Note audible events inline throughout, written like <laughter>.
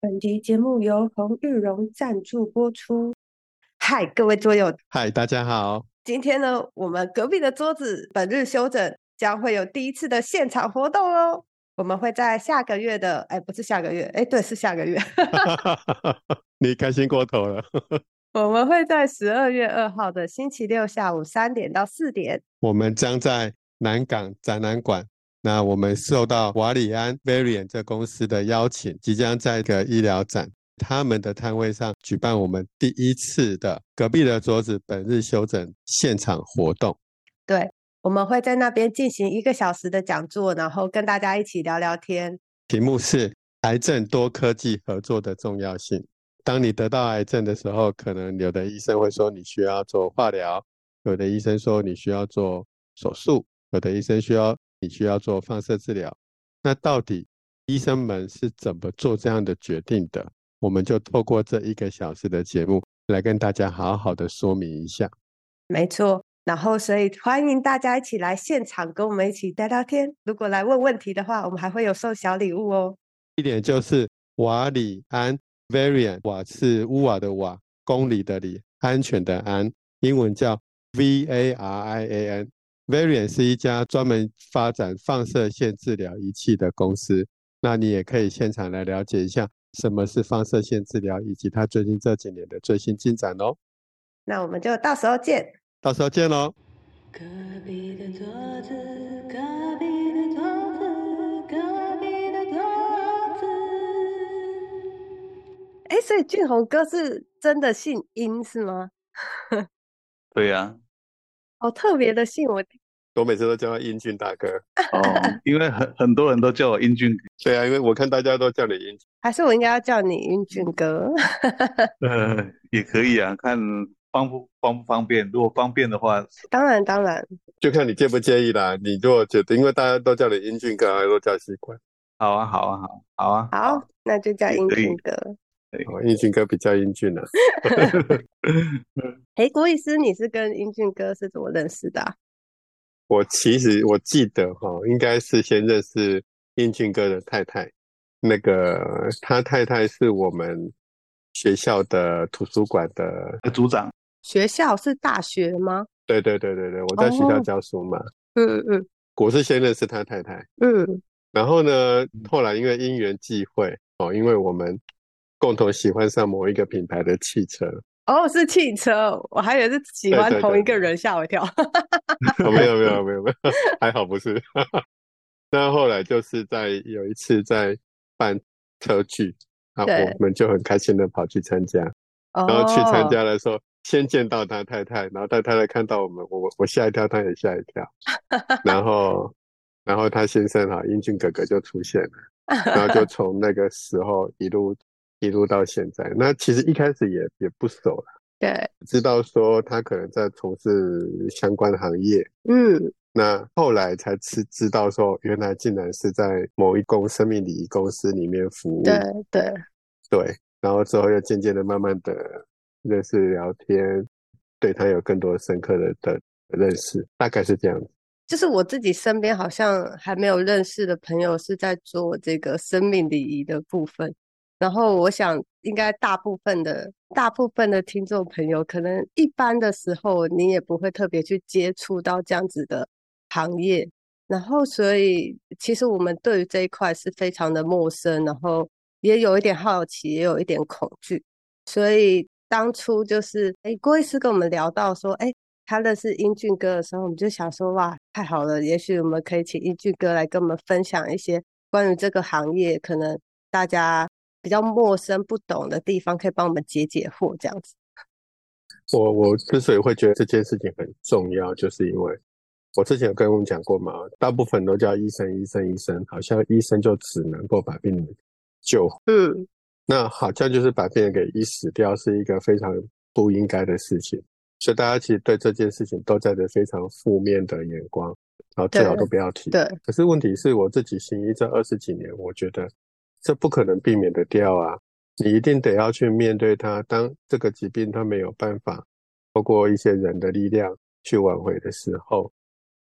本集节目由红玉荣赞助播出。嗨，各位桌友，嗨，大家好。今天呢，我们隔壁的桌子本日休整，将会有第一次的现场活动哦。我们会在下个月的，哎，不是下个月，哎，对，是下个月。<laughs> 你开心过头了。<laughs> 我们会在十二月二号的星期六下午三点到四点，我们将在南港展览馆。那我们受到瓦里安 Varian 这公司的邀请，即将在一个医疗展他们的摊位上举办我们第一次的隔壁的桌子本日休整现场活动。对，我们会在那边进行一个小时的讲座，然后跟大家一起聊聊天。题目是癌症多科技合作的重要性。当你得到癌症的时候，可能有的医生会说你需要做化疗，有的医生说你需要做手术，有的医生需要。你需要做放射治疗，那到底医生们是怎么做这样的决定的？我们就透过这一个小时的节目来跟大家好好的说明一下。没错，然后所以欢迎大家一起来现场跟我们一起聊聊天。如果来问问题的话，我们还会有送小礼物哦。一点就是瓦里安 Varian 瓦是乌瓦的瓦，公里的里，安全的安，英文叫 V A R I A N。Varian 是一家专门发展放射线治疗仪器的公司，那你也可以现场来了解一下什么是放射线治疗，以及它最近这几年的最新进展哦。那我们就到时候见，到时候见喽。隔壁的桌子，隔壁的桌子，隔壁的桌子。哎，所以俊宏哥是真的姓殷是吗？<laughs> 对呀。好特别的姓，我我每次都叫他英俊大哥哦，因为很很多人都叫我英俊。对啊，因为我看大家都叫你英俊，还是我应该要叫你英俊哥？<laughs> 呃，也可以啊，看方不方不方便。如果方便的话，当然当然，就看你介不介意啦。你如果觉得，因为大家都叫你英俊哥，还都叫习惯。好啊，好啊，好，好啊，好，那就叫英俊哥。哦，英俊哥比较英俊啊。<laughs> <laughs> 哎，郭医师，你是跟英俊哥是怎么认识的？我其实我记得哈，应该是先认识英俊哥的太太。那个他太太是我们学校的图书馆的组长。学校是大学吗？对对对对对，我在学校教书嘛。嗯嗯。我是先认识他太太。嗯。然后呢，后来因为因缘际会哦，因为我们。共同喜欢上某一个品牌的汽车哦，是汽车，我还以为是喜欢同一个人，吓我一跳。没有没有 <laughs> 没有没有，还好不是。那后来就是在有一次在办车聚，啊，我们就很开心的跑去参加，然后去参加的时候，先见到他太太，然后他太太看到我们，我我吓一跳，他也吓一跳，<laughs> 然后然后他先生哈英俊哥哥就出现了，然后就 <laughs> 从那个时候一路。一路到现在，那其实一开始也也不熟了，对，知道说他可能在从事相关的行业，嗯，那后来才知知道说，原来竟然是在某一公生命礼仪公司里面服务，对对对，然后之后又渐渐的、慢慢的认识、聊天，对他有更多深刻的的认识，大概是这样子。就是我自己身边好像还没有认识的朋友是在做这个生命礼仪的部分。然后我想，应该大部分的大部分的听众朋友，可能一般的时候你也不会特别去接触到这样子的行业。然后，所以其实我们对于这一块是非常的陌生，然后也有一点好奇，也有一点恐惧。所以当初就是，哎，郭医师跟我们聊到说，哎，他认识英俊哥的时候，我们就想说，哇，太好了，也许我们可以请英俊哥来跟我们分享一些关于这个行业，可能大家。比较陌生不懂的地方，可以帮我们解解惑，这样子。我我之所以会觉得这件事情很重要，就是因为我之前有跟我们讲过嘛，大部分都叫医生，医生，医生，好像医生就只能够把病人救。嗯，那好像就是把病人给医死掉，是一个非常不应该的事情。所以大家其实对这件事情都带着非常负面的眼光，然后最好都不要提。对。可是问题是我自己行医这二十几年，我觉得。这不可能避免的掉啊！你一定得要去面对它。当这个疾病它没有办法透过一些人的力量去挽回的时候，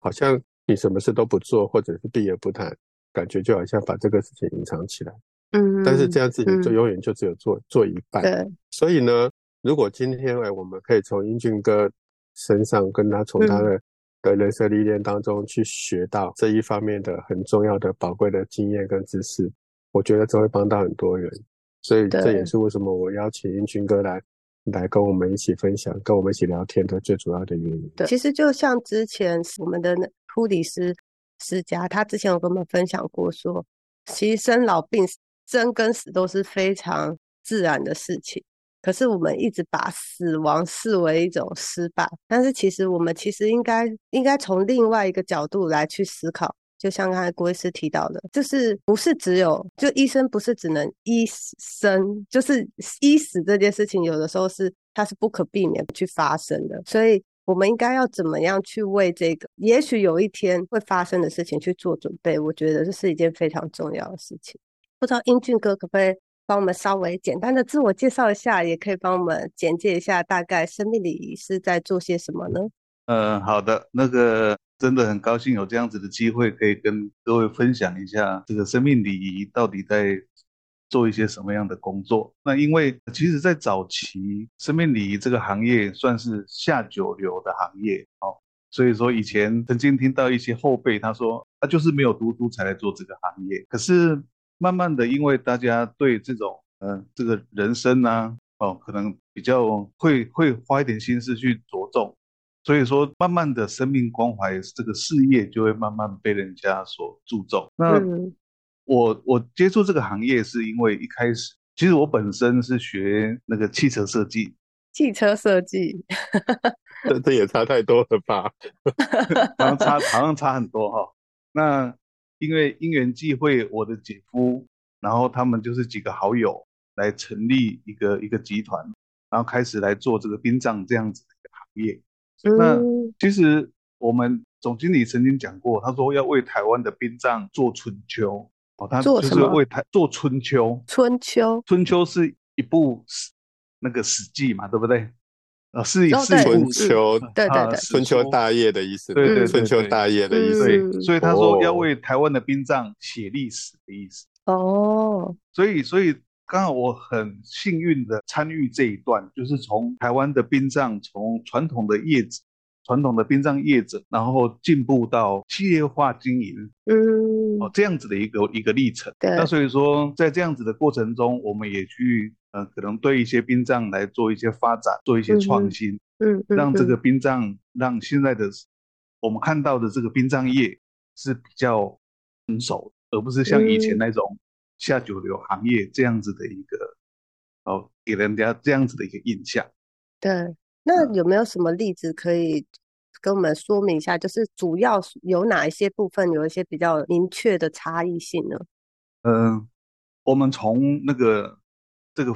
好像你什么事都不做，或者是避而不谈，感觉就好像把这个事情隐藏起来。嗯，但是这样子你就永远就只有做做一半。对，所以呢，如果今天哎，我们可以从英俊哥身上跟他从他的的人生历练当中去学到这一方面的很重要的宝贵的经验跟知识，我觉得这会帮到很多人。所以这也是为什么我邀请英俊哥来。来跟我们一起分享，跟我们一起聊天的最主要的原因。对，其实就像之前我们的护理师施佳，他之前有跟我们分享过，说其实生老病生跟死都是非常自然的事情，可是我们一直把死亡视为一种失败，但是其实我们其实应该应该从另外一个角度来去思考。就像刚才郭医师提到的，就是不是只有就医生不是只能医生，就是医死这件事情，有的时候是它是不可避免去发生的，所以我们应该要怎么样去为这个也许有一天会发生的事情去做准备？我觉得这是一件非常重要的事情。不知道英俊哥可不可以帮我们稍微简单的自我介绍一下，也可以帮我们简介一下大概生命礼仪是在做些什么呢？嗯，好的，那个。真的很高兴有这样子的机会，可以跟各位分享一下这个生命礼仪到底在做一些什么样的工作。那因为其实，在早期生命礼仪这个行业算是下九流的行业哦，所以说以前曾经听到一些后辈他说，他就是没有读书才来做这个行业。可是慢慢的，因为大家对这种嗯这个人生呢，哦，可能比较会会花一点心思去着重。所以说，慢慢的生命关怀这个事业就会慢慢被人家所注重。那我我接触这个行业是因为一开始，其实我本身是学那个汽车设计。汽车设计，这这也差太多了吧？<laughs> 好像差好像差很多哈。那因为因缘际会，我的姐夫，然后他们就是几个好友来成立一个一个集团，然后开始来做这个殡葬这样子的一个行业。那其实我们总经理曾经讲过，他说要为台湾的殡葬做春秋哦，他就是为台做春秋。春秋，春秋是一部史那个史记嘛，对不对？啊，是是春秋，对对对，春秋大业的意思，对对，春秋大业的意思。所以他说要为台湾的殡葬写历史的意思。哦，所以所以。刚好我很幸运的参与这一段，就是从台湾的殡葬，从传统的业者、传统的殡葬业者，然后进步到企业化经营，嗯，哦，这样子的一个一个历程。那所以说，在这样子的过程中，我们也去，呃，可能对一些殡葬来做一些发展，做一些创新，嗯，让这个殡葬，让现在的我们看到的这个殡葬业是比较成熟，而不是像以前那种。下九流行业这样子的一个，哦，给人家这样子的一个印象。对，那有没有什么例子可以跟我们说明一下？就是主要有哪一些部分有一些比较明确的差异性呢？嗯，我们从那个这个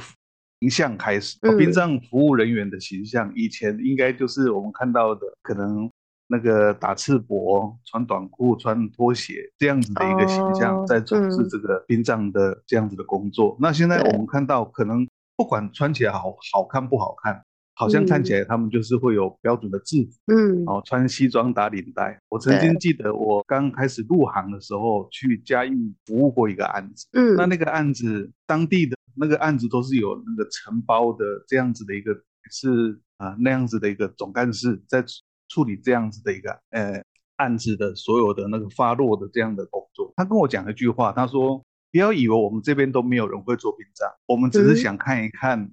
形象开始，殡葬服务人员的形象，以前应该就是我们看到的可能。那个打赤膊、穿短裤、穿拖鞋这样子的一个形象，在从事这个殡葬的这样子的工作。那现在我们看到，可能不管穿起来好好看不好看，好像看起来他们就是会有标准的制服，嗯，哦，穿西装打领带。我曾经记得我刚开始入行的时候，去嘉义服务过一个案子，嗯，那那个案子当地的那个案子都是有那个承包的这样子的一个是啊那样子的一个总干事在。处理这样子的一个呃案子的所有的那个发落的这样的工作，他跟我讲了一句话，他说：“不要以为我们这边都没有人会做殡葬，我们只是想看一看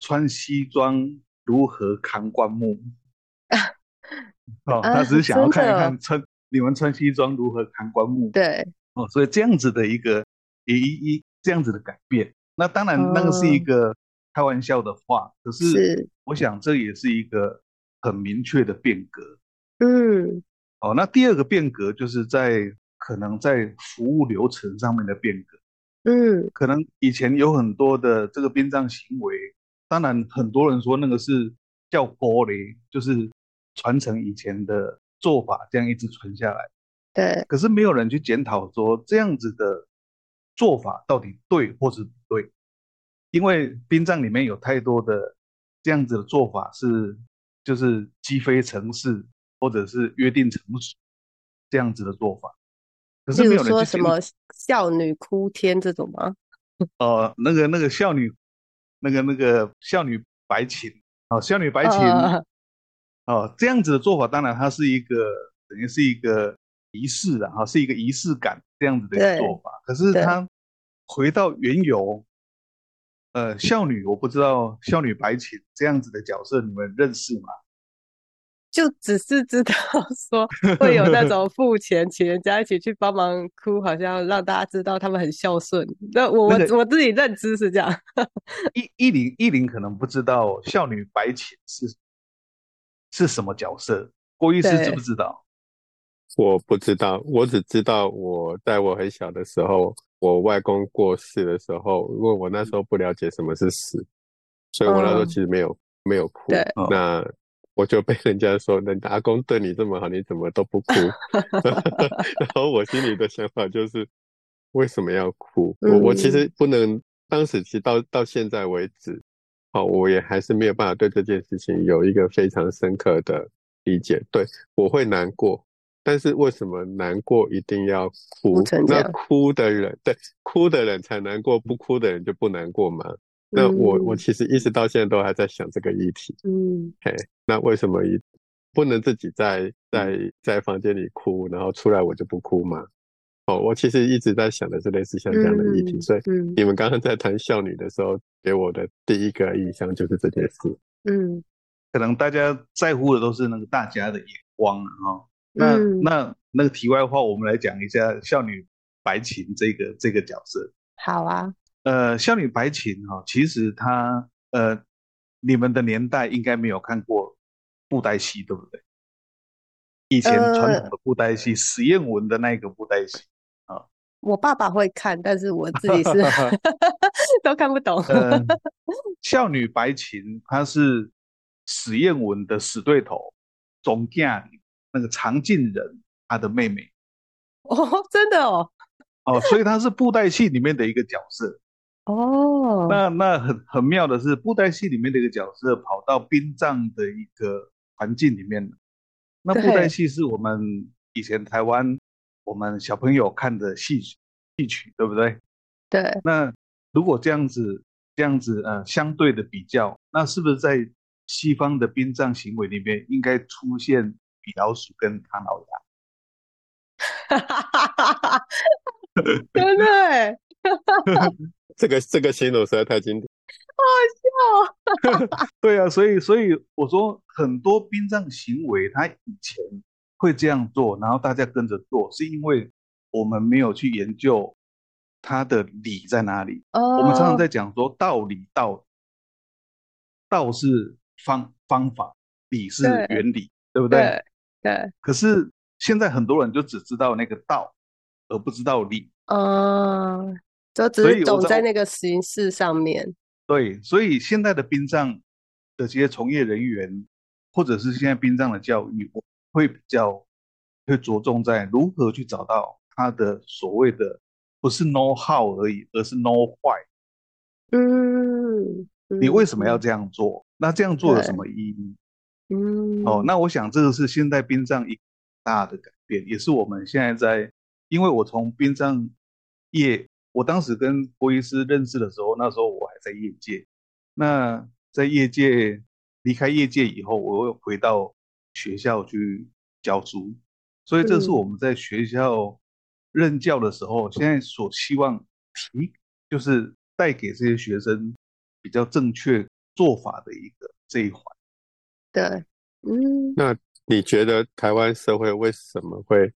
穿西装如何扛棺木。<laughs> ”哦，他只是想要看一看穿你们穿西装如何扛棺木。对，哦，所以这样子的一个一一这样子的改变，那当然那个是一个开玩笑的话，可是我想这也是一个。很明确的变革，嗯，哦，那第二个变革就是在可能在服务流程上面的变革，嗯，可能以前有很多的这个殡葬行为，当然很多人说那个是叫玻璃，就是传承以前的做法，这样一直传下来，对，可是没有人去检讨说这样子的做法到底对或是不对，因为殡葬里面有太多的这样子的做法是。就是击飞城市，或者是约定成熟这样子的做法，可是没有人说什么孝女哭天这种吗？<laughs> 哦，那个那个孝女，那个那个孝女白琴，哦，孝女白琴，哦，这样子的做法，当然它是一个等于是一个仪式的哈，是一个仪式感这样子的一个做法。可是它回到原由，呃，孝女，我不知道孝女白琴这样子的角色，你们认识吗？就只是知道说会有那种付钱请人家一起去帮忙哭，好像让大家知道他们很孝顺。那我我我自己认知是这样。<laughs> 一一零一零可能不知道孝女白琴是是什么角色，郭医师知不知道？我不知道，我只知道我在我很小的时候，我外公过世的时候，因为我那时候不了解什么是死，所以我那时候其实没有没有哭。那我就被人家说，人阿公对你这么好，你怎么都不哭？<laughs> <laughs> 然后我心里的想法就是，为什么要哭？我我其实不能，当时其实到到现在为止，好，我也还是没有办法对这件事情有一个非常深刻的理解。对我会难过，但是为什么难过一定要哭？那哭的人，对哭的人才难过，不哭的人就不难过吗？那我我其实一直到现在都还在想这个议题。嗯，嘿，那为什么一不能自己在在在房间里哭，然后出来我就不哭吗？哦，我其实一直在想的是类似像这样的议题。所以你们刚刚在谈孝女的时候，给我的第一个印象就是这件事。嗯，可能大家在乎的都是那个大家的眼光啊。哈，那那那个题外话，我们来讲一下孝女白琴这个这个角色。好啊。呃，孝女白琴哈，其实她呃，你们的年代应该没有看过布袋戏，对不对？以前传统的布袋戏，<laughs> 史艳文的那个布袋戏啊。我爸爸会看，但是我自己是 <laughs> <laughs> 都看不懂。孝女白琴，她是史艳文的死对头，总嫁那个常进人他的妹妹。哦，真的哦。哦，所以他是布袋戏里面的一个角色。哦，那那很很妙的是，布袋戏里面的一个角色跑到殡葬的一个环境里面那布袋戏是我们以前台湾我们小朋友看的戏曲，戏曲对不对？对。那如果这样子这样子呃相对的比较，那是不是在西方的殡葬行为里面应该出现米老鼠跟唐老鸭？哈哈哈哈哈！真的。这个这个形容实在太经典，好笑。<laughs> 对啊，所以所以我说很多殡葬行为，他以前会这样做，然后大家跟着做，是因为我们没有去研究它的理在哪里。哦，我们常常在讲说道理，道道是方方法，理是原理，对不对？对。可是现在很多人就只知道那个道，而不知道理。哦。就只是走在那个形式上面。对，所以现在的殡葬的这些从业人员，或者是现在殡葬的教育，我会比较会着重在如何去找到他的所谓的不是 know how 而已，而是 know why。嗯，你为什么要这样做？那这样做有什么意义？嗯，哦，那我想这个是现在殡葬一大的改变，也是我们现在在，因为我从殡葬业。我当时跟郭医师认识的时候，那时候我还在业界。那在业界离开业界以后，我又回到学校去教书。所以这是我们在学校任教的时候，现在所希望提，就是带给这些学生比较正确做法的一个这一环。对，嗯。那你觉得台湾社会为什么会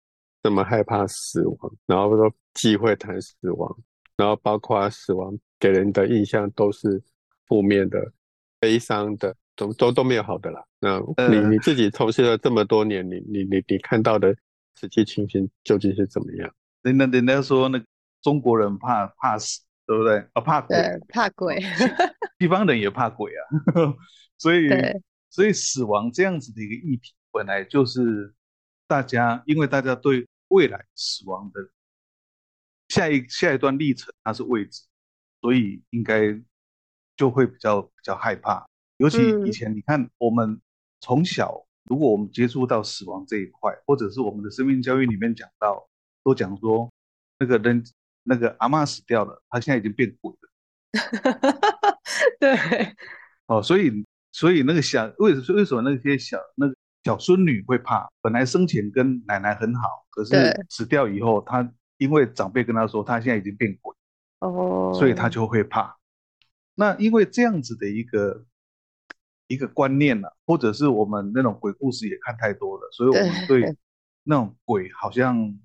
这么害怕死亡？然后说忌讳谈死亡？然后包括死亡给人的印象都是负面的、悲伤的，都都都没有好的啦。那你你自己从事了这么多年，你你你你看到的实际情形究竟是怎么样？人家人家说那中国人怕怕死，对不对？啊，怕鬼，怕鬼。<laughs> 西方人也怕鬼啊。<laughs> 所以所以死亡这样子的一个议题，本来就是大家因为大家对未来死亡的。下一下一段历程，它是未知，所以应该就会比较比较害怕。尤其以前，你看我们从小，如果我们接触到死亡这一块，或者是我们的生命教育里面讲到，都讲说那个人那个阿妈死掉了，他现在已经变鬼了。<laughs> 对，哦，所以所以那个小为什为什么那些小那个小孙女会怕？本来生前跟奶奶很好，可是死掉以后，她因为长辈跟她说她现在已经变鬼，哦，所以她就会怕。那因为这样子的一个一个观念呢，或者是我们那种鬼故事也看太多了，所以我们对那种鬼好像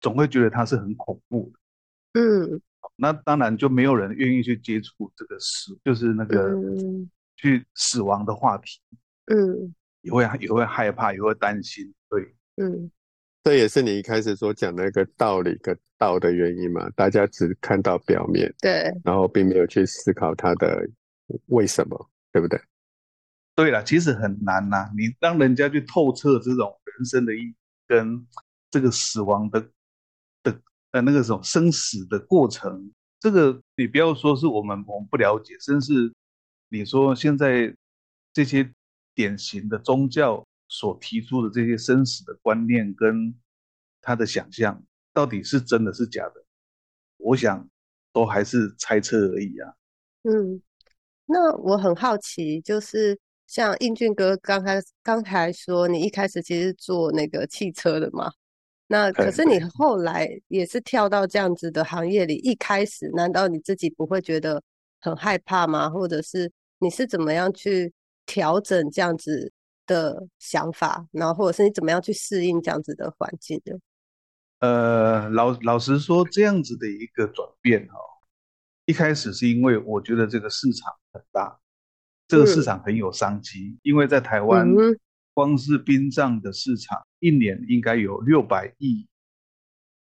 总会觉得它是很恐怖的。嗯。那当然就没有人愿意去接触这个事，就是那个去死亡的话题，嗯，也会也会害怕，也会担心，对，嗯，这也是你一开始所讲那个道理跟道的原因嘛？大家只看到表面，对，然后并没有去思考它的为什么，对不对？对了，其实很难呐，你让人家去透彻这种人生的意义跟这个死亡的。呃，那个什么生死的过程，这个你不要说是我们我们不了解，甚至你说现在这些典型的宗教所提出的这些生死的观念跟他的想象，到底是真的是假的？我想都还是猜测而已啊。嗯，那我很好奇，就是像英俊哥刚开刚才说，你一开始其实做那个汽车的嘛？那可是你后来也是跳到这样子的行业里，一开始难道你自己不会觉得很害怕吗？或者是你是怎么样去调整这样子的想法，然后或者是你怎么样去适应这样子的环境的？呃，老老实说，这样子的一个转变哈，一开始是因为我觉得这个市场很大，这个市场很有商机，因为在台湾。光是殡葬的市场，一年应该有六百亿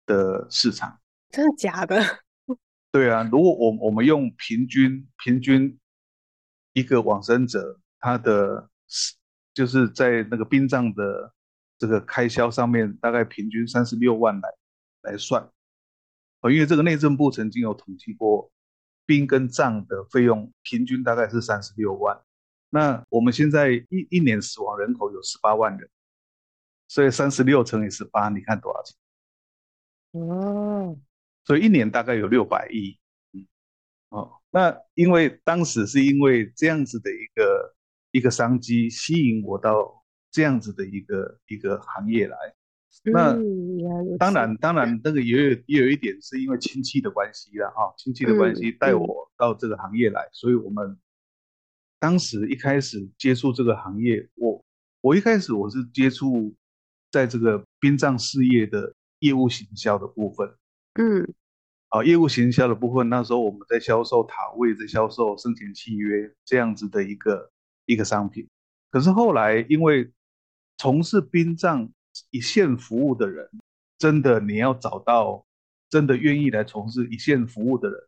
的市场，真的假的？<laughs> 对啊，如果我我们用平均平均一个往生者，他的就是在那个殡葬的这个开销上面，大概平均三十六万来来算，哦，因为这个内政部曾经有统计过，殡跟葬的费用平均大概是三十六万。那我们现在一一年死亡人口有十八万人，所以三十六乘以十八，你看多少钱？哦，所以一年大概有六百亿。嗯，哦，那因为当时是因为这样子的一个一个商机吸引我到这样子的一个一个行业来。那当然当然那个也有也有一点是因为亲戚的关系了哈，亲戚的关系带我到这个行业来，所以我们。当时一开始接触这个行业，我我一开始我是接触在这个殡葬事业的业务行销的部分，嗯，啊，业务行销的部分，那时候我们在销售塔位，在销售生前契约这样子的一个一个商品。可是后来因为从事殡葬一线服务的人，真的你要找到真的愿意来从事一线服务的人，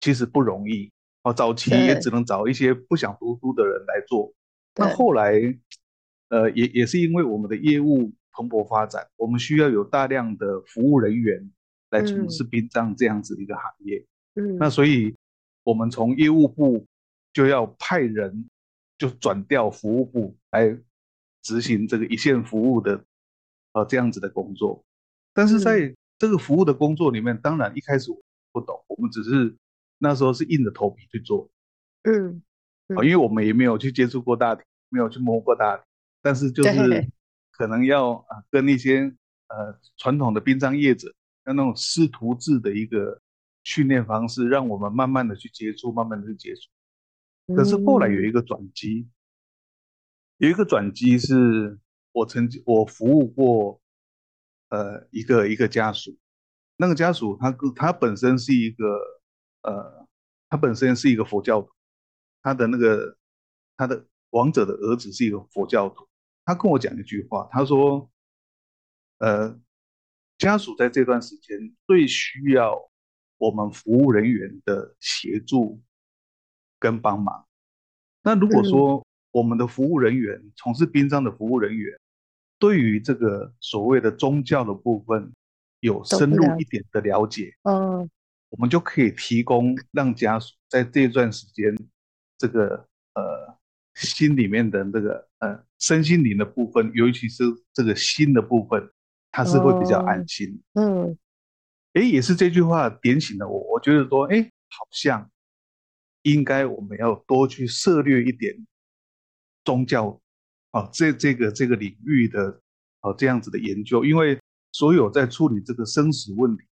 其实不容易。哦，早期也只能找一些不想读书的人来做。那后来，呃，也也是因为我们的业务蓬勃发展，我们需要有大量的服务人员来从事殡葬这样子的一个行业。嗯，那所以，我们从业务部就要派人，就转调服务部来执行这个一线服务的，呃，这样子的工作。但是在这个服务的工作里面，当然一开始我不懂，我们只是。那时候是硬着头皮去做，嗯，因为我们也没有去接触过大体，没有去摸过大体，但是就是可能要啊跟一些呃传统的殡葬业者，那那种师徒制的一个训练方式，让我们慢慢的去接触，慢慢的去接触。可是后来有一个转机，有一个转机是我曾经我服务过，呃一个一个家属，那个家属他他本身是一个。呃，他本身是一个佛教徒，他的那个他的王者的儿子是一个佛教徒。他跟我讲一句话，他说：“呃，家属在这段时间最需要我们服务人员的协助跟帮忙。那如果说我们的服务人员从事殡葬的服务人员，对于这个所谓的宗教的部分有深入一点的了解，嗯。”我们就可以提供让家属在这段时间，这个呃心里面的这个呃身心灵的部分，尤其是这个心的部分，他是会比较安心。嗯，哎，也是这句话点醒了我。我觉得说，哎，好像应该我们要多去涉略一点宗教，哦，这这个这个领域的哦这样子的研究，因为所有在处理这个生死问题，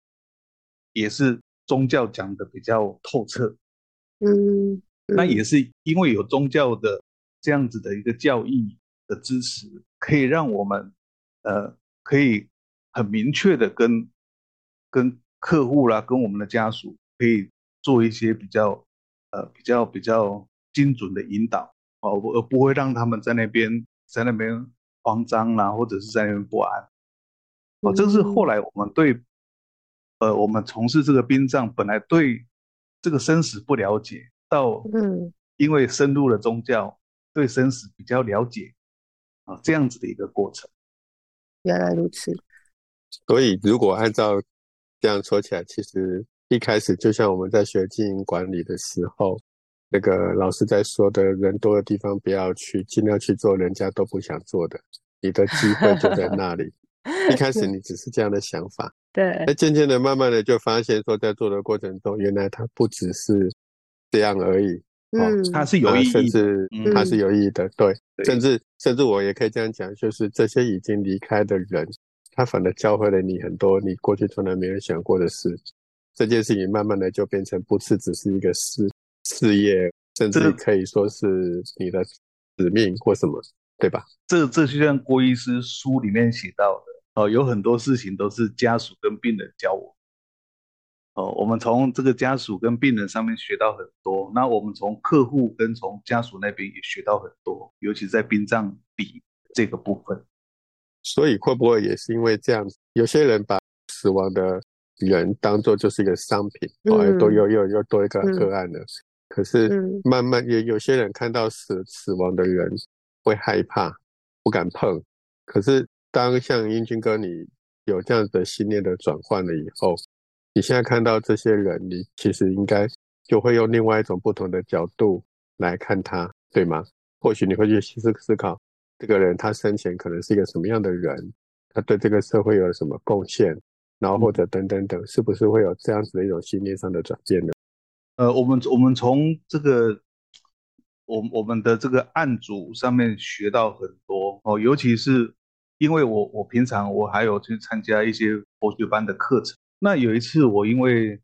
也是宗教讲的比较透彻。嗯，那也是因为有宗教的这样子的一个教义的支持，可以让我们呃可以很明确的跟。跟客户啦，跟我们的家属可以做一些比较，呃，比较比较精准的引导，哦，而不会让他们在那边在那边慌张啦，或者是在那边不安，哦，这是后来我们对，呃，我们从事这个殡葬本来对这个生死不了解，到嗯，因为深入了宗教，对生死比较了解，啊，这样子的一个过程。原来如此。所以如果按照这样说起来，其实一开始就像我们在学经营管理的时候，那个老师在说的人多的地方不要去，尽量去做人家都不想做的，你的机会就在那里。一开始 <laughs> 你只是这样的想法，对。那渐渐的、慢慢的就发现说，在做的过程中，原来它不只是这样而已。嗯，它是有意义，甚至它是有意义的。对，甚至甚至我也可以这样讲，就是这些已经离开的人。他反而教会了你很多你过去从来没有想过的事，这件事情慢慢的就变成不是只是一个事事业，甚至可以说是你的使命或什么，对吧？这这就像郭医师书里面写到的哦，有很多事情都是家属跟病人教我，哦，我们从这个家属跟病人上面学到很多，那我们从客户跟从家属那边也学到很多，尤其在殡葬礼这个部分。所以会不会也是因为这样子，有些人把死亡的人当做就是一个商品，哦，又多又又又多一个个案了。可是慢慢也有些人看到死死亡的人会害怕，不敢碰。可是当像英军哥你有这样的信念的转换了以后，你现在看到这些人，你其实应该就会用另外一种不同的角度来看他，对吗？或许你会去思思考。这个人他生前可能是一个什么样的人？他对这个社会有了什么贡献？然后或者等等等，是不是会有这样子的一种信念上的转变呢？呃，我们我们从这个我我们的这个案组上面学到很多哦，尤其是因为我我平常我还有去参加一些佛学班的课程。那有一次我因为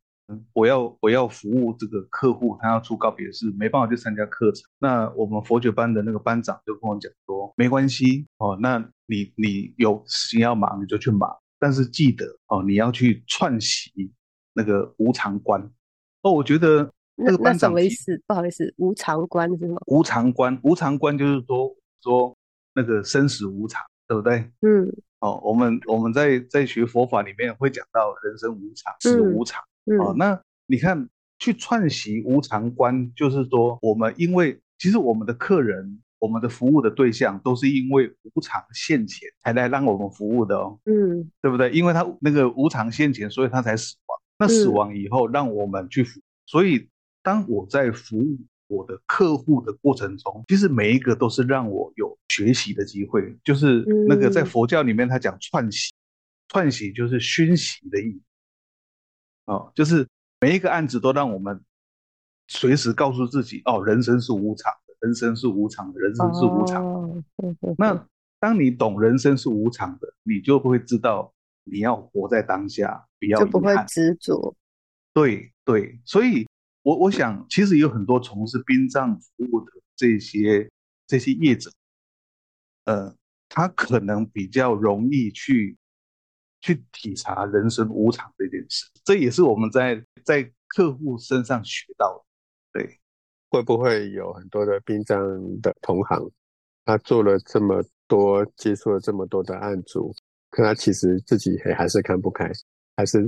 我要我要服务这个客户，他要出告别式，没办法去参加课程。那我们佛学班的那个班长就跟我讲说，没关系哦，那你你有事情要忙你就去忙，但是记得哦，你要去串习那个无常观。哦，我觉得那个班长什么意思？不好意思，无常观是吗？无常观，无常观就是说说那个生死无常，对不对？嗯。哦，我们我们在在学佛法里面会讲到人生无常，死无常。哦，那你看去串习无常观，就是说我们因为其实我们的客人，我们的服务的对象都是因为无常现前才来让我们服务的哦，嗯，对不对？因为他那个无常现前，所以他才死亡。那死亡以后，让我们去服。所以当我在服务我的客户的过程中，其实每一个都是让我有学习的机会。就是那个在佛教里面，他讲串习，串习就是熏习的意思。哦，就是每一个案子都让我们随时告诉自己：哦，人生是无常的，人生是无常的，人生是无常的。那当你懂人生是无常的，你就会知道你要活在当下，不要就不会执着。对对，所以我我想，其实有很多从事殡葬服务的这些这些业者，呃，他可能比较容易去。去体察人生无常这件事，这也是我们在在客户身上学到的。对，会不会有很多的殡葬的同行，他做了这么多，接触了这么多的案主，可他其实自己还还是看不开，还是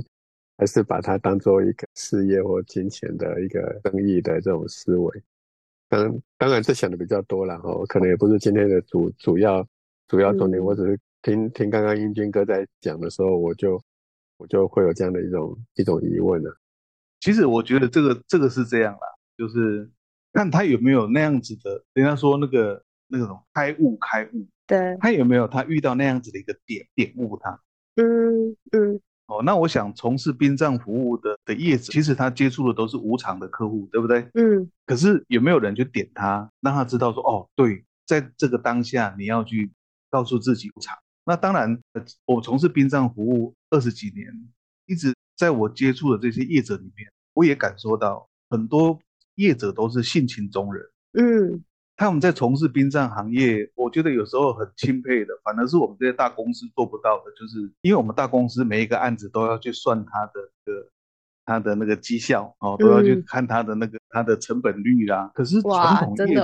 还是把它当做一个事业或金钱的一个生意的这种思维。当当然，这想的比较多了哦，可能也不是今天的主主要主要重点，我只是。听听刚刚英军哥在讲的时候，我就我就会有这样的一种一种疑问了。其实我觉得这个这个是这样啦，就是看他有没有那样子的，人家说那个那种开悟开悟，对，他有没有他遇到那样子的一个点点悟他。嗯嗯，哦，那我想从事殡葬服务的的业者，其实他接触的都是无偿的客户，对不对？嗯。可是有没有人去点他，让他知道说，哦，对，在这个当下你要去告诉自己无偿。那当然，我从事殡葬服务二十几年，一直在我接触的这些业者里面，我也感受到很多业者都是性情中人。嗯。他们在从事殡葬行业，我觉得有时候很钦佩的，反而是我们这些大公司做不到的，就是因为我们大公司每一个案子都要去算他的那个他的那个绩效哦，都要去看他的那个他的成本率啦。可是传统业，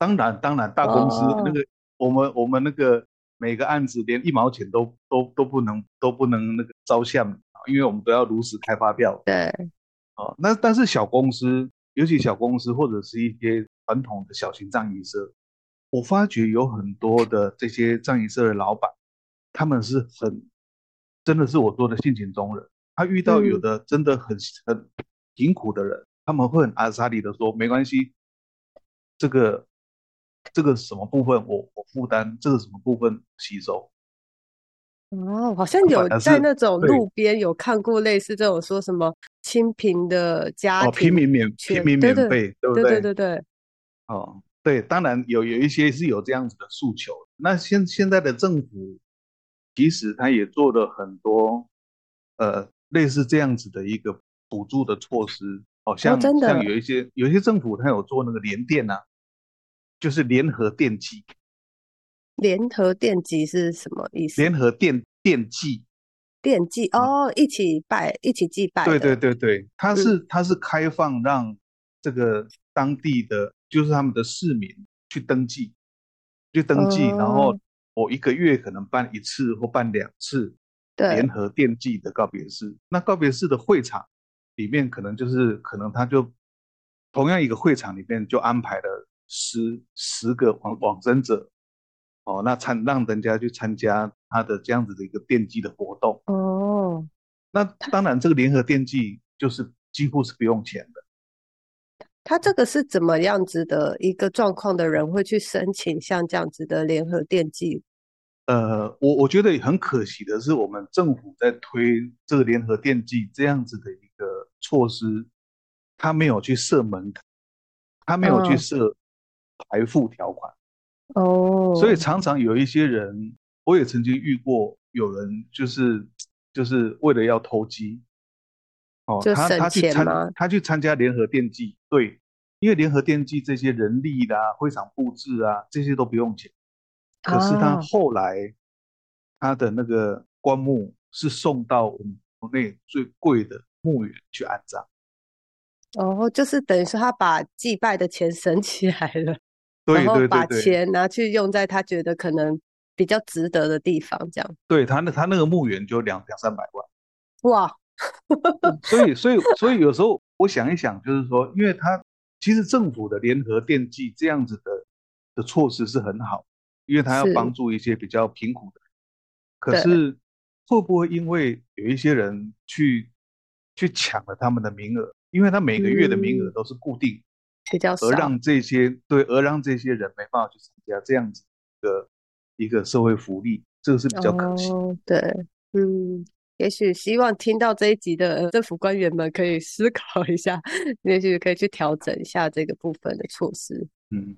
当然当然大公司那个我们我们那个每个案子连一毛钱都都都不能都不能那个招项因为我们都要如实开发票。对，哦，那但是小公司，尤其小公司或者是一些。传统的小型葬仪社，我发觉有很多的这些葬仪社的老板，他们是很，真的是我说的性情中人。他遇到有的真的很很贫苦的人，他们会很阿萨里的说，没关系，这个这个什么部分我我负担，这个什么部分吸收。哦，好像有在那种路边有看过类似这种说什么清贫的家庭，平民免平民免费，对不对？对对对。哦，对，当然有有一些是有这样子的诉求。那现现在的政府，其实他也做了很多，呃，类似这样子的一个补助的措施。哦，像像有一些有一些政府他有做那个联电呐，就是联合电祭。联合电祭是什么意思？联合电电祭，电祭哦，一起拜，一起祭拜。对对对对，它是它是开放让这个当地的。就是他们的市民去登记，去登记，然后我一个月可能办一次或办两次联合奠祭的告别式。那告别式的会场里面，可能就是可能他就同样一个会场里面就安排了十十个往往生者，哦，那参让人家去参加他的这样子的一个奠祭的活动。哦，那当然这个联合奠祭就是几乎是不用钱的。他这个是怎么样子的一个状况的人会去申请像这样子的联合电计？呃，我我觉得很可惜的是，我们政府在推这个联合电计这样子的一个措施，他没有去设门槛，他没有去设排付条款。哦，所以常常有一些人，我也曾经遇过，有人就是就是为了要投机。哦，他他去参他去参加联合电祭，对，因为联合电祭这些人力啦、会场布置啊，这些都不用钱。可是他后来他的那个棺木是送到我们国内最贵的墓园去安葬。哦，就是等于说他把祭拜的钱省起来了，然后把钱拿去用在他觉得可能比较值得的地方，这样。对他那他那个墓园就两两三百万。哇。所以，所以，所以有时候我想一想，就是说，因为他其实政府的联合电计这样子的的措施是很好，因为他要帮助一些比较贫苦的。可是会不会因为有一些人去去抢了他们的名额？因为他每个月的名额都是固定，比较少，而让这些对，而让这些人没办法去参加这样子的一个社会福利，这个是比较可惜。对，嗯。也许希望听到这一集的 <laughs> 政府官员们可以思考一下，<laughs> 也许可以去调整一下这个部分的措施。嗯，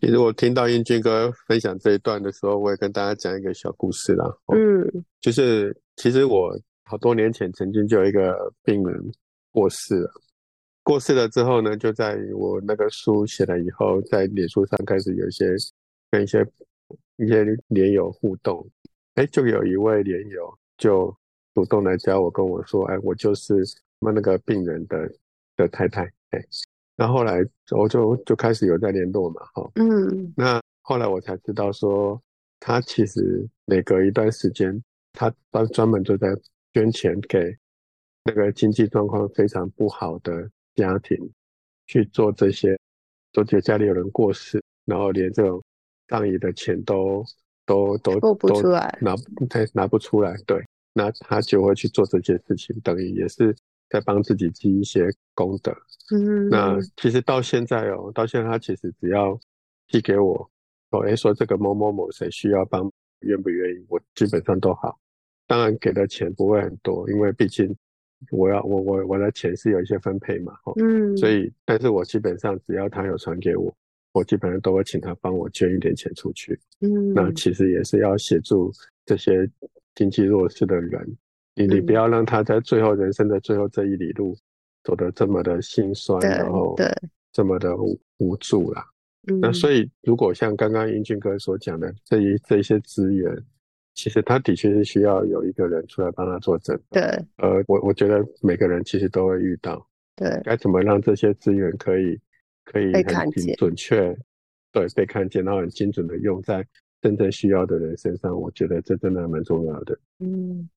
其实我听到英俊哥分享这一段的时候，我也跟大家讲一个小故事啦。嗯，就是其实我好多年前曾经就有一个病人过世了，过世了之后呢，就在我那个书写了以后，在脸书上开始有一些跟一些一些连友互动，哎，就有一位连友就。主动来加我，跟我说：“哎，我就是们那个病人的的太太。”哎，那后来我就就开始有在联络嘛，哈，嗯，那后来我才知道说，他其实每隔一段时间，他专专门就在捐钱给那个经济状况非常不好的家庭去做这些，都觉得家里有人过世，然后连这种葬仪的钱都都都都拿他拿不出来，对。那他就会去做这些事情，等于也是在帮自己积一些功德。嗯，那其实到现在哦，到现在他其实只要寄给我，哦，哎，说这个某某某谁需要帮，愿不愿意，我基本上都好。当然给的钱不会很多，因为毕竟我要我我我的钱是有一些分配嘛，嗯，所以但是我基本上只要他有传给我，我基本上都会请他帮我捐一点钱出去，嗯，那其实也是要协助这些经济弱势的人，你你不要让他在最后人生的最后这一里路走得这么的心酸，然后对这么的无助啦。那所以如果像刚刚英俊哥所讲的这一这一些资源。其实他的确是需要有一个人出来帮他作证。对，呃，我我觉得每个人其实都会遇到。对，该怎么让这些资源可以可以很准确，对，被看见，然后很精准的用在真正需要的人身上，我觉得这真的蛮重要的。嗯，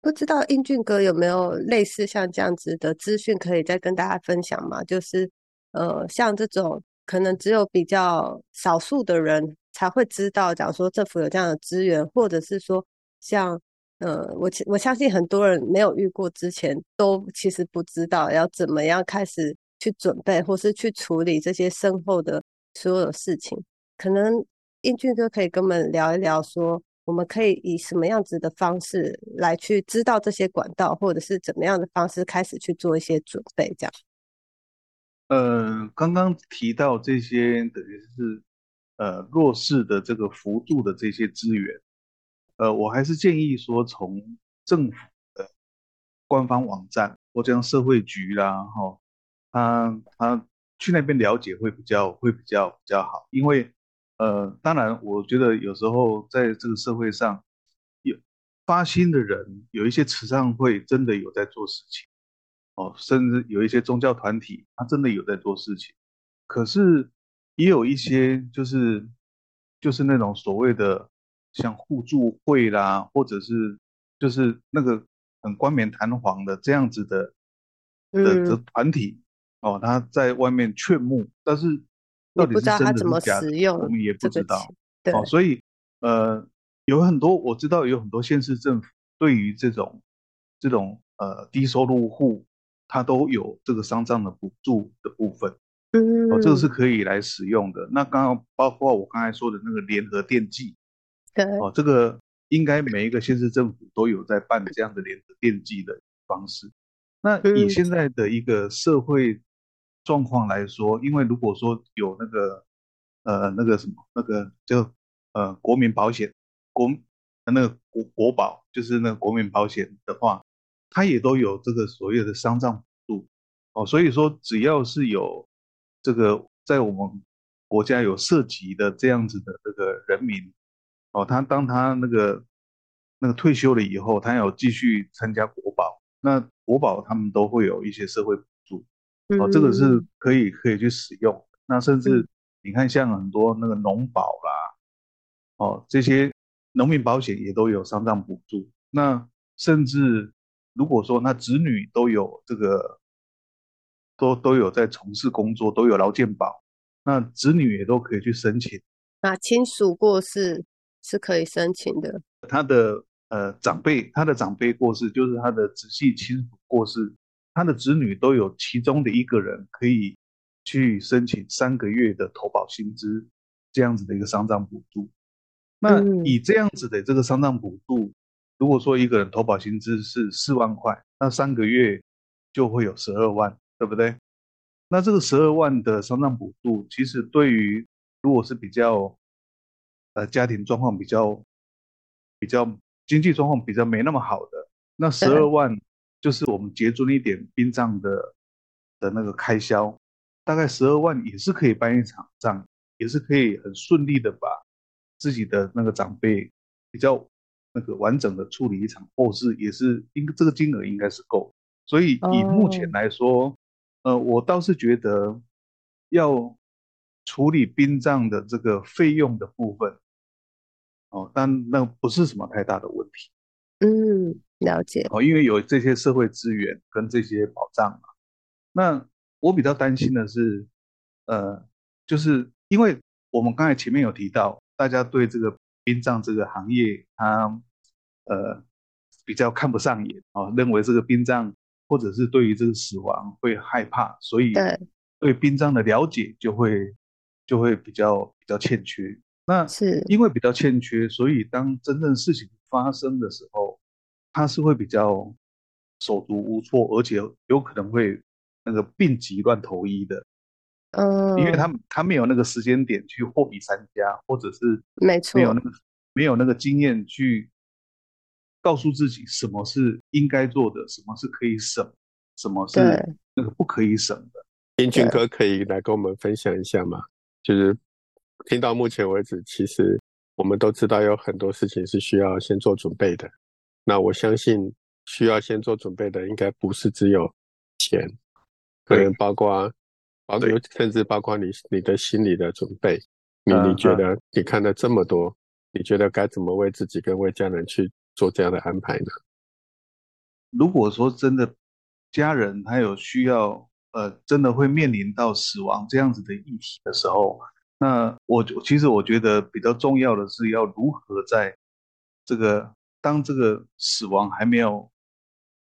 不知道英俊哥有没有类似像这样子的资讯可以再跟大家分享吗？就是呃，像这种可能只有比较少数的人。才会知道，假如说政府有这样的资源，或者是说像呃，我我相信很多人没有遇过之前，都其实不知道要怎么样开始去准备，或是去处理这些身后的所有事情。可能英俊哥可以跟我们聊一聊，说我们可以以什么样子的方式来去知道这些管道，或者是怎么样的方式开始去做一些准备，这样。呃，刚刚提到这些，等于是。呃，弱势的这个辅助的这些资源，呃，我还是建议说，从政府的官方网站或者社会局啦，哈，他他去那边了解会比较会比较比较好，因为呃，当然，我觉得有时候在这个社会上有发心的人，有一些慈善会真的有在做事情，哦，甚至有一些宗教团体，他真的有在做事情，可是。也有一些就是就是那种所谓的像互助会啦，或者是就是那个很冠冕堂皇的这样子的的的团体哦，他在外面劝募，但是到底是真的是假的，我们也不知道。哦，所以呃，有很多我知道有很多县市政府对于这种这种呃低收入户，他都有这个丧葬的补助的部分。哦，这个是可以来使用的。那刚刚包括我刚才说的那个联合电计，对，哦，这个应该每一个县市政府都有在办这样的联合电计的方式。那以现在的一个社会状况来说，因为如果说有那个呃那个什么那个就呃国民保险国那个国国保就是那个国民保险的话，它也都有这个所谓的丧葬补助哦，所以说只要是有这个在我们国家有涉及的这样子的这个人民，哦，他当他那个那个退休了以后，他要继续参加国保，那国保他们都会有一些社会补助，哦，这个是可以可以去使用。那甚至你看像很多那个农保啦，哦，这些农民保险也都有丧葬补助。那甚至如果说那子女都有这个。都都有在从事工作，都有劳健保，那子女也都可以去申请。那亲属过世是可以申请的。他的呃长辈，他的长辈过世，就是他的直系亲属过世，他的子女都有其中的一个人可以去申请三个月的投保薪资这样子的一个丧葬补助。那以这样子的这个丧葬补助，如果说一个人投保薪资是四万块，那三个月就会有十二万。对不对？那这个十二万的丧葬补助，其实对于如果是比较呃家庭状况比较比较经济状况比较没那么好的，那十二万就是我们结尊一点殡葬的的那个开销，大概十二万也是可以办一场葬，也是可以很顺利的把自己的那个长辈比较那个完整的处理一场后事，也是应这个金额应该是够。所以以目前来说。呃，我倒是觉得要处理殡葬的这个费用的部分，哦，但那不是什么太大的问题。嗯，了解。哦，因为有这些社会资源跟这些保障嘛。那我比较担心的是，呃，就是因为我们刚才前面有提到，大家对这个殡葬这个行业，它呃比较看不上眼啊，认为这个殡葬。或者是对于这个死亡会害怕，所以对殡葬的了解就会就会比较比较欠缺。那是因为比较欠缺，所以当真正事情发生的时候，他是会比较手足无措，而且有可能会那个病急乱投医的。嗯，因为他他没有那个时间点去货比三家，或者是没错，没有那个没有那个经验去告诉自己什么是应该做的，什么是可以省，什么是那个不可以省的。英俊哥可以来跟我们分享一下吗？就是听到目前为止，其实我们都知道有很多事情是需要先做准备的。那我相信需要先做准备的，应该不是只有钱，可能包括。包括甚至包括你你的心理的准备，你你觉得你看了这么多，你觉得该怎么为自己跟为家人去做这样的安排呢？如果说真的家人他有需要，呃，真的会面临到死亡这样子的议题的时候，那我其实我觉得比较重要的是要如何在这个当这个死亡还没有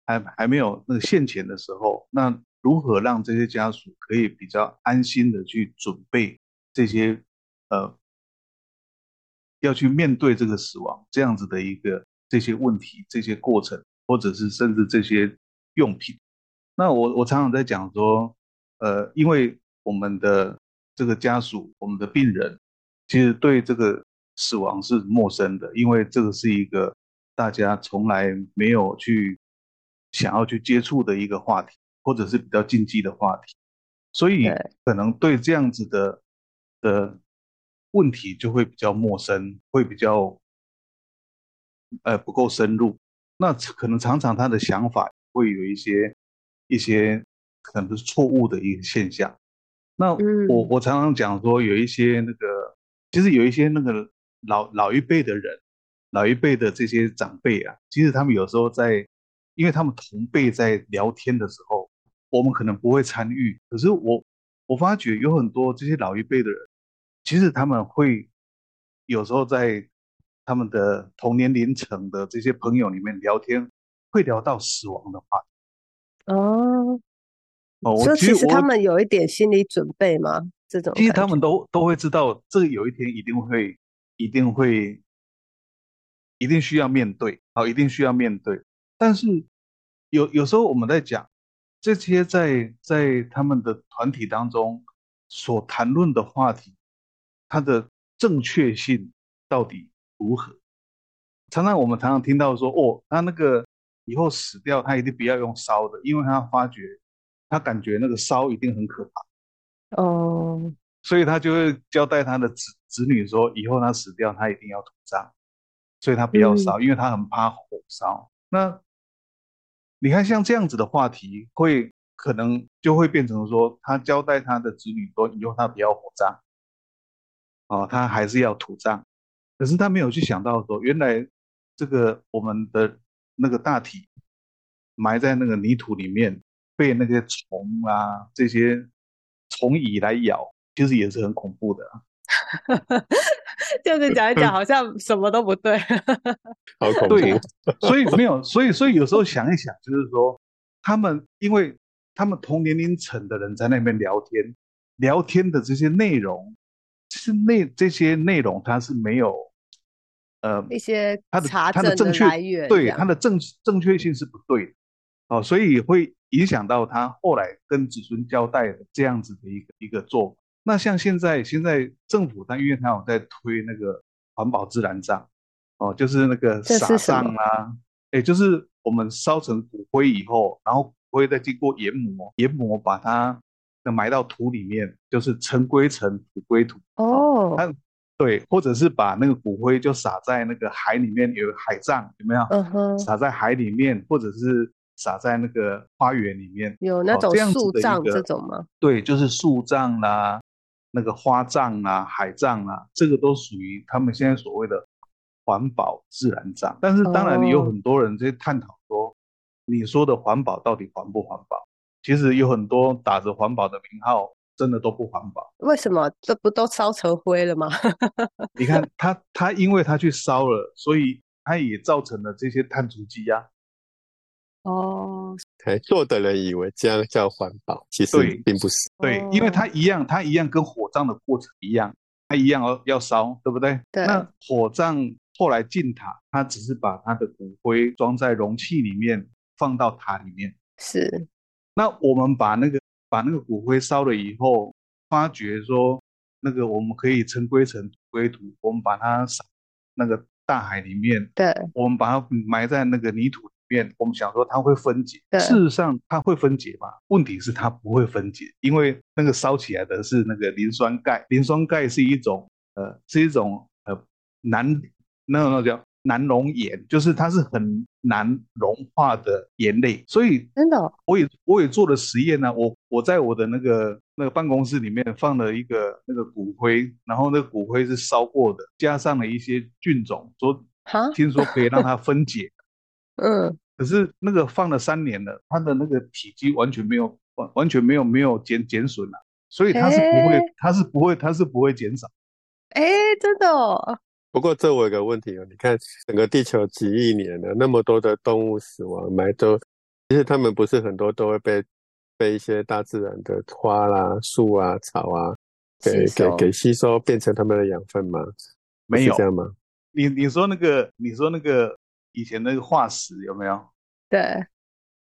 还还没有那个现前的时候，那。如何让这些家属可以比较安心的去准备这些呃要去面对这个死亡这样子的一个这些问题、这些过程，或者是甚至这些用品？那我我常常在讲说，呃，因为我们的这个家属、我们的病人，其实对这个死亡是陌生的，因为这个是一个大家从来没有去想要去接触的一个话题。或者是比较禁忌的话题，所以可能对这样子的的问题就会比较陌生，会比较呃不够深入。那可能常常他的想法会有一些一些可能是错误的一个现象。那我我常常讲说，有一些那个其实有一些那个老老一辈的人，老一辈的这些长辈啊，其实他们有时候在，因为他们同辈在聊天的时候。我们可能不会参与，可是我我发觉有很多这些老一辈的人，其实他们会有时候在他们的同年龄层的这些朋友里面聊天，会聊到死亡的话题。哦，哦，所以其实他们有一点心理准备吗？这种其实他们都都会知道，这有一天一定会，一定会，一定需要面对，好，一定需要面对。但是有有时候我们在讲。这些在在他们的团体当中所谈论的话题，它的正确性到底如何？常常我们常常听到说，哦，他那个以后死掉，他一定不要用烧的，因为他发觉他感觉那个烧一定很可怕。哦，所以他就会交代他的子子女说，以后他死掉，他一定要土葬，所以他不要烧，因为他很怕火烧。那你看，像这样子的话题，会可能就会变成说，他交代他的子女说，以后他不要火葬，哦，他还是要土葬。可是他没有去想到说，原来这个我们的那个大体埋在那个泥土里面，被那些虫啊这些虫蚁来咬，其实也是很恐怖的。<laughs> 就是讲一讲，好像什么都不对。<laughs> <laughs> 好恐怖。对，所以没有，所以所以有时候想一想，就是说，他们因为他们同年龄层的人在那边聊天，聊天的这些内容，是内这些内容，它是没有呃一些它的它的正确对它的正正确性是不对的哦，所以会影响到他后来跟子孙交代的这样子的一个一个做法。那像现在，现在政府它因为它有在推那个环保自然葬，哦，就是那个撒葬啊，哎，就是我们烧成骨灰以后，然后骨灰再经过研磨，研磨把它埋到土里面，就是尘归尘，土归土。哦，它对，或者是把那个骨灰就撒在那个海里面，有海葬有没有？嗯哼，撒在海里面，或者是。撒在那个花园里面，有那种树葬这种吗？对，就是树葬啦。那个花葬啊、海葬啊，这个都属于他们现在所谓的环保自然葬。但是当然，有很多人在探讨说，你说的环保到底环不环保？其实有很多打着环保的名号，真的都不环保。为什么？这不都烧成灰了吗？<laughs> 你看他，他因为他去烧了，所以他也造成了这些碳足迹呀。哦，做的人以为这样叫环保，其实并不是。对，因为它一样，它一样跟火葬的过程一样，它一样要要烧，对不对？对。那火葬后来进塔，他只是把他的骨灰装在容器里面，放到塔里面。是。那我们把那个把那个骨灰烧了以后，发觉说那个我们可以尘归尘，土归土，我们把它撒那个大海里面。对。我们把它埋在那个泥土里面，我们想说它会分解。事实上它会分解吧？问题是它不会分解，因为那个烧起来的是那个磷酸钙，磷酸钙是一种呃是一种呃难那那叫。难溶盐就是它是很难融化的盐类，所以真的，我也我也做了实验呢。我我在我的那个那个办公室里面放了一个那个骨灰，然后那个骨灰是烧过的，加上了一些菌种，说听说可以让它分解。<laughs> 嗯，可是那个放了三年了，它的那个体积完全没有完完全没有没有减减损了，所以它是不会它是不会它是不会减少。哎，真的哦。不过这我有个问题哦，你看整个地球几亿年了，那么多的动物死亡埋都，其实它们不是很多都会被被一些大自然的花啦、树啊、草啊给给给吸收，变成它们的养分吗？没有这样吗？你你说那个你说那个以前那个化石有没有？对，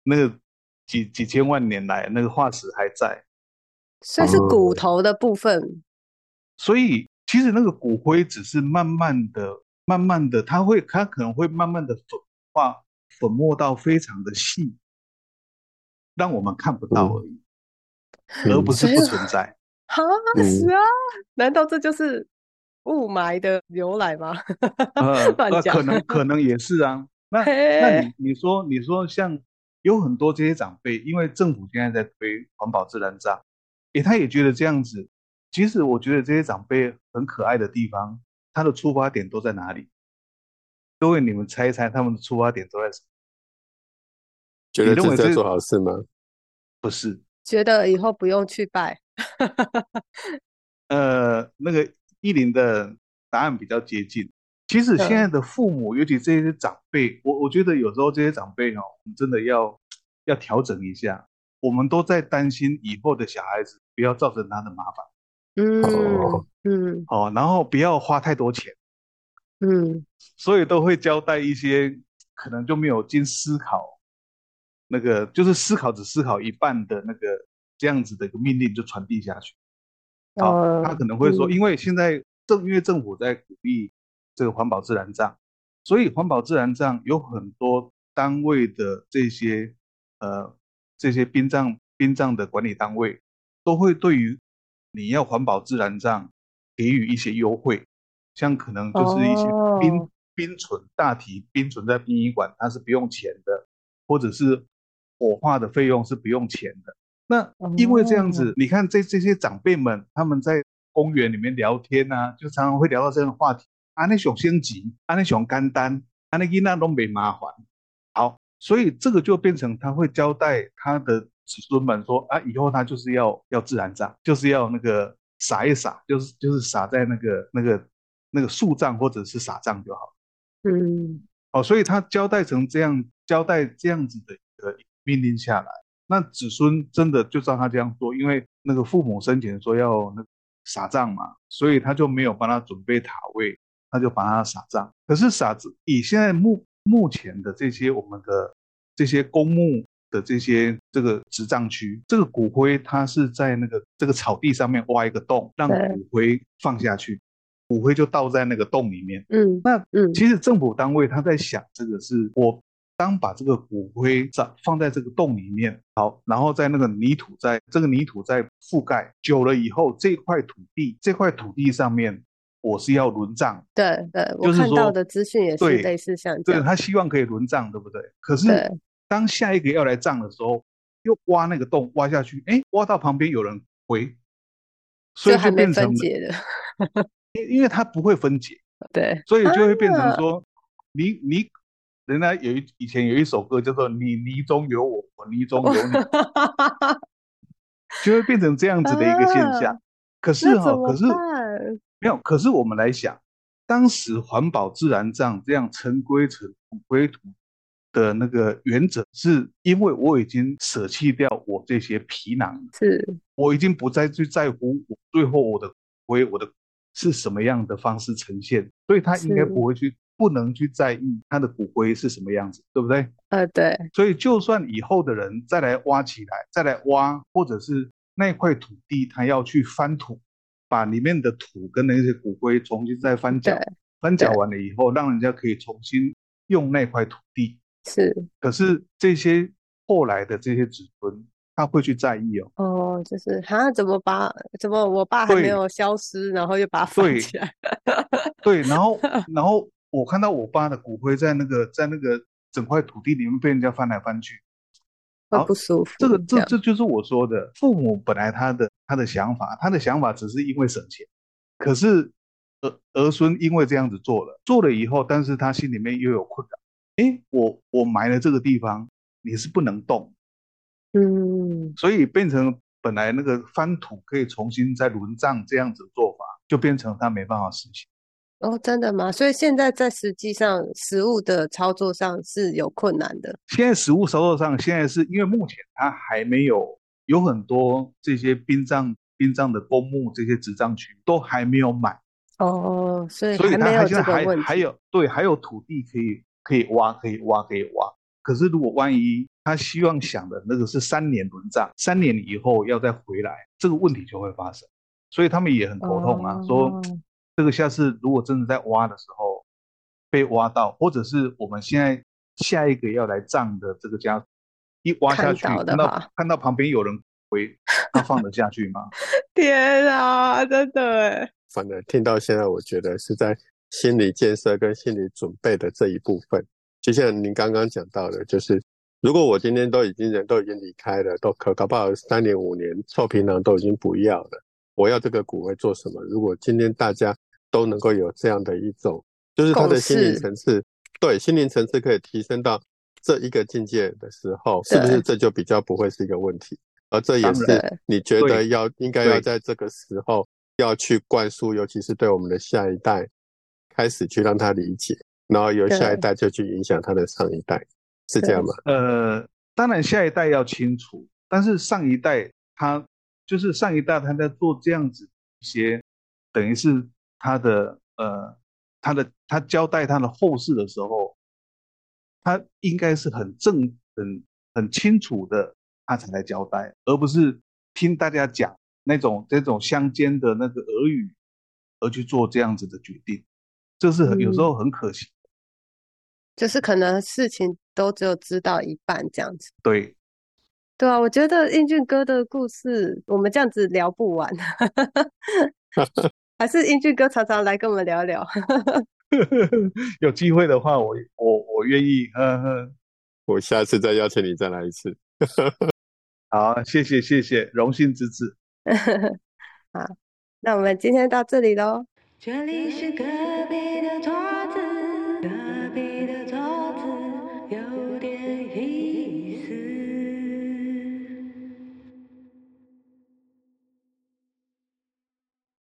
那个几几千万年来那个化石还在，所以是骨头的部分，所以。其实那个骨灰只是慢慢的、慢慢的，它会，它可能会慢慢的粉化、粉末到非常的细，让我们看不到而已，而不是不存在。<laughs> 哈，是啊，难道这就是雾霾的由来吗？<laughs> 呃，可能可能也是啊。那那你你说你说像有很多这些长辈，因为政府现在在推环保自然葬，诶，他也觉得这样子。其实我觉得这些长辈很可爱的地方，他的出发点都在哪里？各位，你们猜一猜，他们的出发点都在什么？觉得是在做好事吗？不是，觉得以后不用去拜。<laughs> 呃，那个依林的答案比较接近。其实现在的父母，尤其这些长辈，我我觉得有时候这些长辈哦，真的要要调整一下。我们都在担心以后的小孩子不要造成他的麻烦。嗯嗯哦，然后不要花太多钱，嗯，所以都会交代一些可能就没有经思考，那个就是思考只思考一半的那个这样子的一个命令就传递下去。好，他可能会说，因为现在政因为政府在鼓励这个环保自然葬，所以环保自然葬有很多单位的这些呃这些殡葬殡葬的管理单位都会对于。你要环保自然上，给予一些优惠，像可能就是一些冰冰存大体冰存在殡仪馆，它是不用钱的，或者是火化的费用是不用钱的。那因为这样子，你看这这些长辈们他们在公园里面聊天呐，就常常会聊到这样的话题。啊，那熊先急，啊，那熊干单，啊，那囡那都没麻烦。好，所以这个就变成他会交代他的。子孙们说啊，以后他就是要要自然葬，就是要那个撒一撒，就是就是撒在那个那个那个树葬或者是撒葬就好。嗯，哦，所以他交代成这样，交代这样子的一个命令下来，那子孙真的就照他这样做，因为那个父母生前说要那撒葬嘛，所以他就没有帮他准备塔位，他就把他撒葬。可是撒子以现在目目前的这些我们的这些公墓。的这些这个植葬区，这个骨灰它是在那个这个草地上面挖一个洞，让骨灰放下去，骨灰就倒在那个洞里面。嗯，那嗯，其实政府单位他在想这个是，我当把这个骨灰在放在这个洞里面，好，然后在那个泥土在这个泥土在覆盖久了以后，这块土地这块土地上面我是要轮葬。对对，我看到的资讯也是类似像这样。对他希望可以轮葬，对不对？可是。当下一个要来葬的时候，又挖那个洞挖下去，哎，挖到旁边有人回，所以就变成了。因因为它不会分解，对，所以就会变成说，你你，人家有一以前有一首歌叫做“你泥中有我，我泥中有你”，就会变成这样子的一个现象。可是哈，可是没有，可是我们来想，当时环保自然葬这样尘归尘，土归土。的那个原则是因为我已经舍弃掉我这些皮囊，是我已经不再去在乎我最后我的为我的是什么样的方式呈现，所以他应该不会去不能去在意他的骨灰是什么样子，对不对？呃，对。所以就算以后的人再来挖起来，再来挖，或者是那块土地他要去翻土，把里面的土跟那些骨灰重新再翻搅，翻搅完了以后，让人家可以重新用那块土地。是。可是这些后来的这些子孙。他会去在意哦，哦，就是他怎么把怎么我爸还没有消失，然后又把他放起来，对，然后 <laughs> 然后我看到我爸的骨灰在那个在那个整块土地里面被人家翻来翻去，好不舒服。这个这这就是我说的，父母本来他的他的想法，他的想法只是因为省钱，可是儿儿孙因为这样子做了，做了以后，但是他心里面又有困扰，哎，我我埋了这个地方，你是不能动。嗯，所以变成本来那个翻土可以重新再轮葬这样子做法，就变成他没办法实行。哦，真的吗？所以现在在实际上实物的操作上是有困难的。现在实物操作上，现在是因为目前它还没有有很多这些殡葬殡葬的公墓这些执葬区都还没有买。哦，所以所以它现在还还有对还有土地可以可以挖可以挖可以挖。可是如果万一他希望想的那个是三年轮葬，三年以后要再回来，这个问题就会发生，所以他们也很头痛啊。说这个下次如果真的在挖的时候被挖到，或者是我们现在下一个要来葬的这个家一挖下去，看到看到旁边有人回，他放得下去吗？<laughs> 天啊，真的！反正听到现在，我觉得是在心理建设跟心理准备的这一部分，就像您刚刚讲到的，就是。如果我今天都已经人都已经离开了，都可搞不好三年五年臭皮囊都已经不要了，我要这个骨灰做什么？如果今天大家都能够有这样的一种，就是他的心灵层次，对心灵层次可以提升到这一个境界的时候，是不是这就比较不会是一个问题？而这也是你觉得要应该要在这个时候要去灌输，尤其是对我们的下一代开始去让他理解，然后由下一代就去影响他的上一代。是这样吗？呃，当然下一代要清楚，但是上一代他就是上一代他在做这样子一些，等于是他的呃他的他交代他的后事的时候，他应该是很正很很清楚的，他才来交代，而不是听大家讲那种这种乡间的那个俄语而去做这样子的决定，这是很有时候很可惜。就是可能事情都只有知道一半这样子。对，对啊，我觉得英俊哥的故事我们这样子聊不完，<laughs> 还是英俊哥常常来跟我们聊聊。<laughs> 有机会的话，我我我愿意。我下次再邀请你再来一次。<laughs> 好，谢谢谢谢，荣幸之至。好，那我们今天到这里喽。这里是个